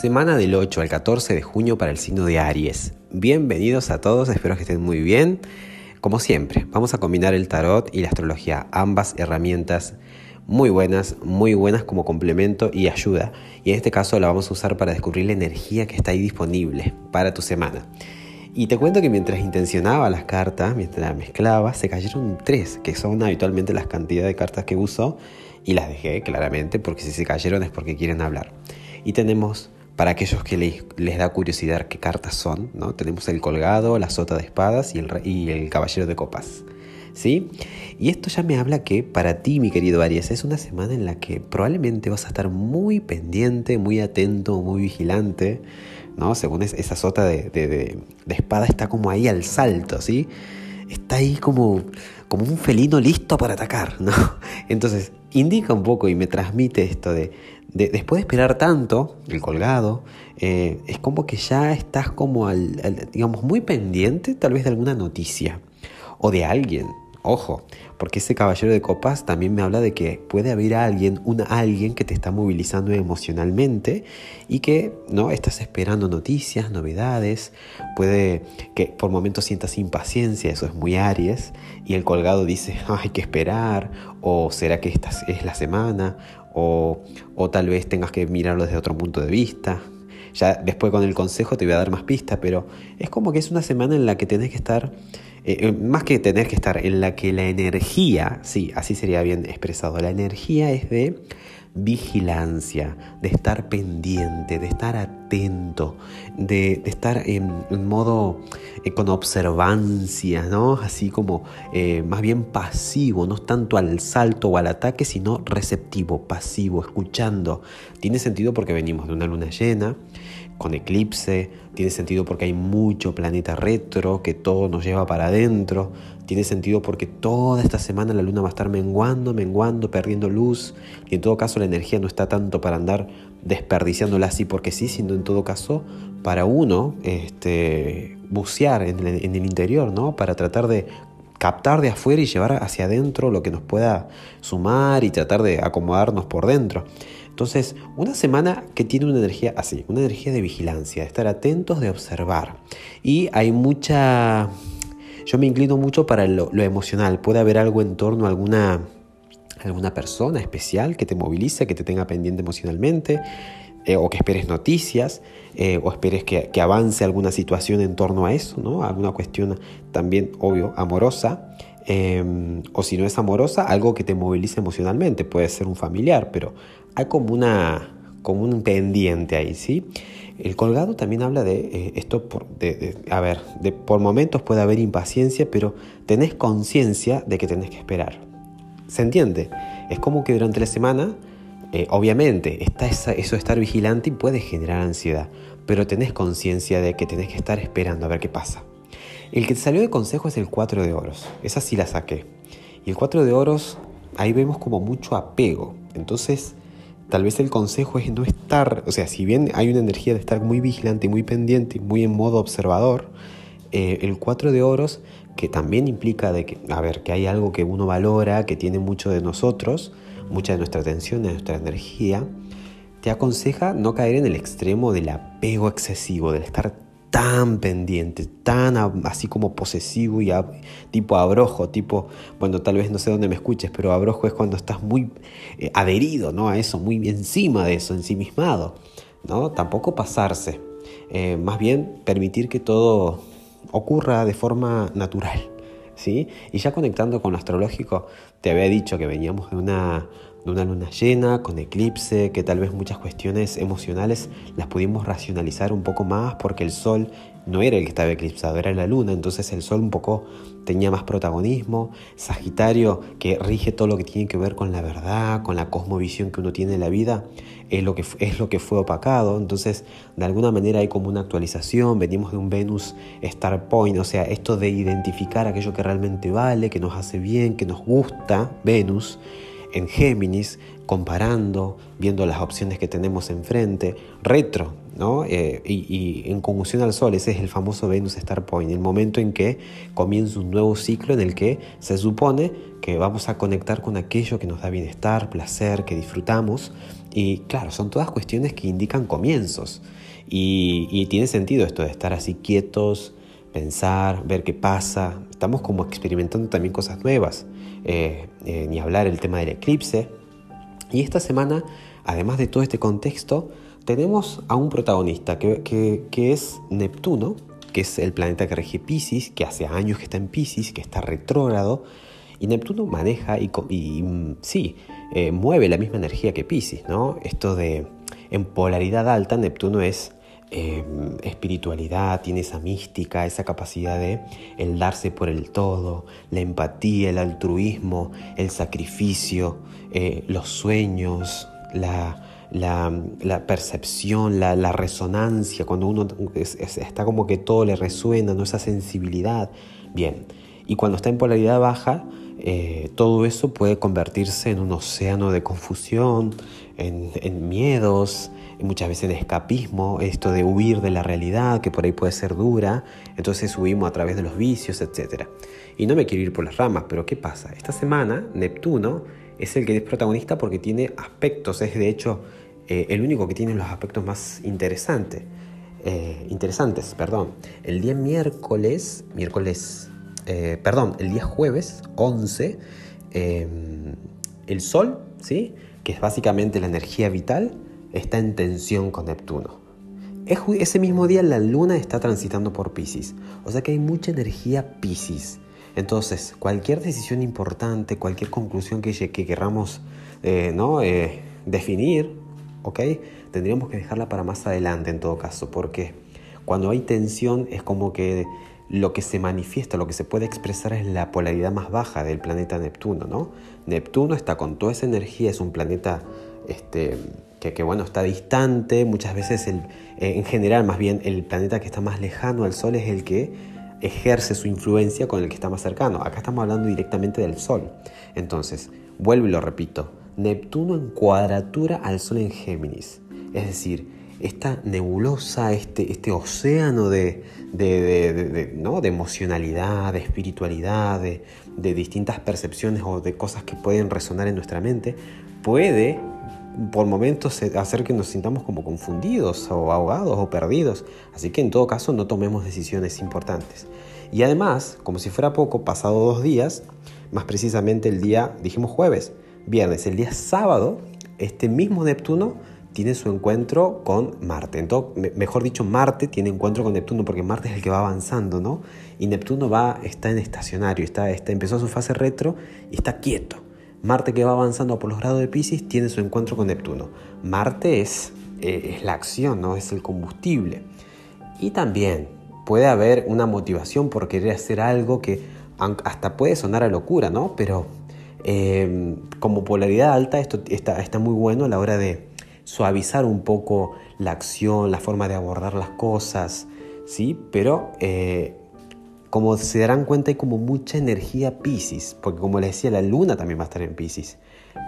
Semana del 8 al 14 de junio para el signo de Aries. Bienvenidos a todos, espero que estén muy bien. Como siempre, vamos a combinar el tarot y la astrología, ambas herramientas muy buenas, muy buenas como complemento y ayuda. Y en este caso la vamos a usar para descubrir la energía que está ahí disponible para tu semana. Y te cuento que mientras intencionaba las cartas, mientras las mezclaba, se cayeron tres, que son habitualmente las cantidades de cartas que uso, y las dejé claramente, porque si se cayeron es porque quieren hablar. Y tenemos, para aquellos que les, da curiosidad qué cartas son, ¿no? tenemos el colgado, la sota de espadas y el, y el caballero de copas. ¿Sí? Y esto ya me habla que para ti, mi querido Aries, es una semana en la que probablemente vas a estar muy pendiente, muy atento, muy vigilante, ¿no? Según esa sota de, de, espada está como ahí al salto, ¿sí? Está ahí como, como un felino listo para atacar, ¿no? Entonces, indica un poco y me transmite esto de, después de esperar tanto, el colgado, eh, es como que ya estás como, al, digamos, muy pendiente tal vez de alguna noticia o de alguien, Ojo, porque ese caballero de copas también me habla de que puede haber alguien, un alguien que te está movilizando emocionalmente y que no estás esperando noticias, novedades, puede que por momentos sientas impaciencia, eso es muy Aries, y el colgado dice, hay que esperar, o será que esta es la semana, o, o tal vez tengas que mirarlo desde otro punto de vista. Ya después con el consejo te voy a dar más pistas, pero es como que es una semana en la que tenés que estar eh, eh, más que tener que estar en la que la energía, sí, así sería bien expresado, la energía es de vigilancia, de estar pendiente, de estar atento, de, estar en, modo eh, con observancia, ¿no? Así como más bien pasivo, no tanto al salto o al ataque, sino receptivo, pasivo, escuchando. Tiene sentido porque venimos de una luna llena, con eclipse, tiene sentido porque hay mucho planeta retro, que todo nos lleva para adentro, tiene sentido porque toda esta semana la luna va a estar menguando, menguando, perdiendo luz, y en todo caso la energía no está tanto para andar desperdiciándola así porque sí, sino en todo caso para uno este, bucear en el, en el interior, ¿no? para tratar de captar de afuera y llevar hacia adentro lo que nos pueda sumar y tratar de acomodarnos por dentro. Entonces, una semana que tiene una energía así, una energía de vigilancia, de estar atentos, de observar. Y hay mucha... Yo me inclino mucho para lo, emocional. Puede haber algo en torno a alguna, alguna persona especial que te movilice, que te tenga pendiente emocionalmente. Eh, o que esperes noticias, eh, o esperes que, avance alguna situación en torno a eso, ¿no? Alguna cuestión también, obvio, amorosa. Em, o si no es amorosa, algo que te movilice emocionalmente. Puede ser un familiar, pero hay como, una, como un pendiente ahí, ¿sí? El colgado también habla de eh, esto, por, a ver, por momentos puede haber impaciencia, pero tenés conciencia de que tenés que esperar. ¿Se entiende? Es como que durante la semana, eh, obviamente, está eso de estar vigilante y puede generar ansiedad, pero tenés conciencia de que tenés que estar esperando a ver qué pasa. El que te salió de consejo es el 4 de oros, esa sí la saqué. Y el 4 de oros, ahí vemos como mucho apego. Entonces, Tal vez el consejo es no estar, o sea, si bien hay una energía de estar muy vigilante, muy pendiente, muy en modo observador, eh, el 4 de oros, que también implica de que, a ver, que hay algo que uno valora, que tiene mucho de nosotros, mucha de nuestra atención, de nuestra energía, te aconseja no caer en el extremo del apego excesivo, del estar tan pendiente, tan así como posesivo y tipo abrojo, tipo, bueno, tal vez no sé dónde me escuches, pero abrojo es cuando estás muy eh, adherido ¿no? a eso, muy encima de eso, ensimismado. ¿no? Tampoco pasarse, eh, más bien permitir que todo ocurra de forma natural. ¿sí? Y ya conectando con lo astrológico, te había dicho que veníamos de una de una luna llena, con eclipse, que tal vez muchas cuestiones emocionales las pudimos racionalizar un poco más porque el sol no era el que estaba eclipsado, era la luna, entonces el sol un poco tenía más protagonismo, Sagitario que rige todo lo que tiene que ver con la verdad, con la cosmovisión que uno tiene de la vida, es lo que, es lo que fue opacado, entonces de alguna manera hay como una actualización, venimos de un Venus Star Point, o sea, esto de identificar aquello que realmente vale, que nos hace bien, que nos gusta, Venus, en Géminis, comparando, viendo las opciones que tenemos enfrente, retro, ¿no? Eh, y, en conjunción al Sol, ese es el famoso Venus Star Point, el momento en que comienza un nuevo ciclo en el que se supone que vamos a conectar con aquello que nos da bienestar, placer, que disfrutamos. Y claro, son todas cuestiones que indican comienzos. Y, tiene sentido esto de estar así quietos, pensar, ver qué pasa. Estamos como experimentando también cosas nuevas. Eh, eh, ni hablar el tema del eclipse. Y esta semana, además de todo este contexto, tenemos a un protagonista que, es Neptuno, que es el planeta que rige Pisces, que hace años que está en Pisces, que está retrógrado, y Neptuno maneja y, mm, sí, eh, mueve la misma energía que Pisces, ¿no? Esto de en polaridad alta, Neptuno es em, espiritualidad, tiene esa mística, esa capacidad de el darse por el todo, la empatía, el altruismo, el sacrificio, eh, los sueños, la, la, percepción, la, resonancia, cuando uno está como que todo le resuena, ¿no? esa sensibilidad. Bien, y cuando está en polaridad baja, eh, todo eso puede convertirse en un océano de confusión, en, en miedos, muchas veces en escapismo, esto de huir de la realidad, que por ahí puede ser dura, entonces huimos a través de los vicios, etc. Y no me quiero ir por las ramas, pero ¿qué pasa? Esta semana Neptuno es el que es protagonista porque tiene aspectos, es de hecho eh, el único que tiene los aspectos más interesantes. Eh, interesantes, perdón. El día miércoles, miércoles, eh, perdón, el día jueves 11, el Sol, ¿sí? que es básicamente la energía vital, está en tensión con Neptuno. Ese mismo día la luna está transitando por Pisces, o sea que hay mucha energía Pisces. Entonces, cualquier decisión importante, cualquier conclusión que, que querramos ¿no? definir, ¿ok? Tendríamos que dejarla para más adelante en todo caso, porque cuando hay tensión es como que lo que se manifiesta, lo que se puede expresar es la polaridad más baja del planeta Neptuno, ¿no? Neptuno está con toda esa energía, es un planeta este, que, bueno, está distante, muchas veces eh, en general más bien el planeta que está más lejano al Sol es el que ejerce su influencia con el que está más cercano. Acá estamos hablando directamente del Sol. Entonces, vuelvo y lo repito, Neptuno en cuadratura al Sol en Géminis. Es decir, esta nebulosa, este, este océano de, ¿no? de emocionalidad, de espiritualidad, de, distintas percepciones o de cosas que pueden resonar en nuestra mente, puede por momentos hacer que nos sintamos como confundidos o ahogados o perdidos. Así que en todo caso no tomemos decisiones importantes. Y además, como si fuera poco, pasado dos días, más precisamente el día, dijimos jueves, viernes, el día sábado, este mismo Neptuno tiene su encuentro con Marte. Entonces, mejor dicho, Marte tiene encuentro con Neptuno porque Marte es el que va avanzando, ¿no? Y Neptuno va, está en estacionario, está, está, empezó su fase retro y está quieto. Marte que va avanzando por los grados de Pisces tiene su encuentro con Neptuno. Marte es, eh, es la acción, ¿no? Es el combustible. Y también puede haber una motivación por querer hacer algo que hasta puede sonar a locura, ¿no? Pero Em, como polaridad alta, esto está, está muy bueno a la hora de suavizar un poco la acción, la forma de abordar las cosas, ¿sí? Pero eh, como se darán cuenta hay como mucha energía Pisces, porque como les decía, la luna también va a estar en Pisces.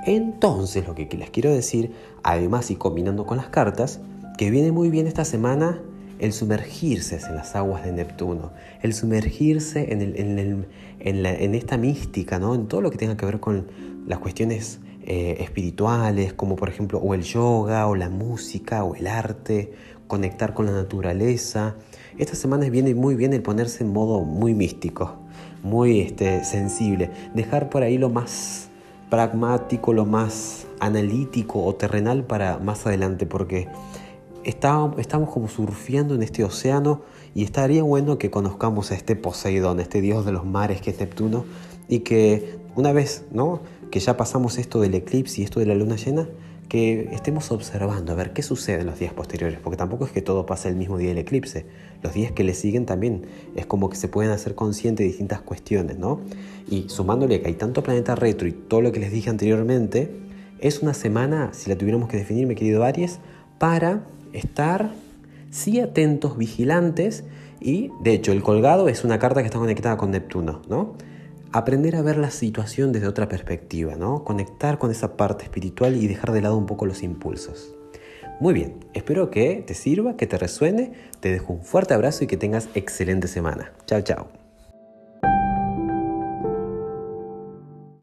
Entonces, lo que les quiero decir, además y combinando con las cartas, que viene muy bien esta semana el sumergirse en las aguas de Neptuno, el sumergirse en, en, esta mística, ¿no? en todo lo que tenga que ver con las cuestiones eh, espirituales, como por ejemplo o el yoga, o la música, o el arte, conectar con la naturaleza. Esta semana viene muy bien el ponerse en modo muy místico, muy este, sensible, dejar por ahí lo más pragmático, lo más analítico o terrenal para más adelante, porque estamos como surfeando en este océano y estaría bueno que conozcamos a este Poseidón, este dios de los mares que es Neptuno, y que una vez ¿no? que ya pasamos esto del eclipse y esto de la luna llena, que estemos observando a ver qué sucede en los días posteriores, porque tampoco es que todo pase el mismo día del eclipse, los días que le siguen también es como que se pueden hacer conscientes de distintas cuestiones, ¿no? Y sumándole que hay tanto planeta retro y todo lo que les dije anteriormente, es una semana, si la tuviéramos que definir, mi querido Aries, para estar sí atentos, vigilantes y de hecho el colgado es una carta que está conectada con Neptuno, ¿no? Aprender a ver la situación desde otra perspectiva, ¿no? Conectar con esa parte espiritual y dejar de lado un poco los impulsos. Muy bien, espero que te sirva, que te resuene. Te dejo un fuerte abrazo y que tengas excelente semana. Chao, chao.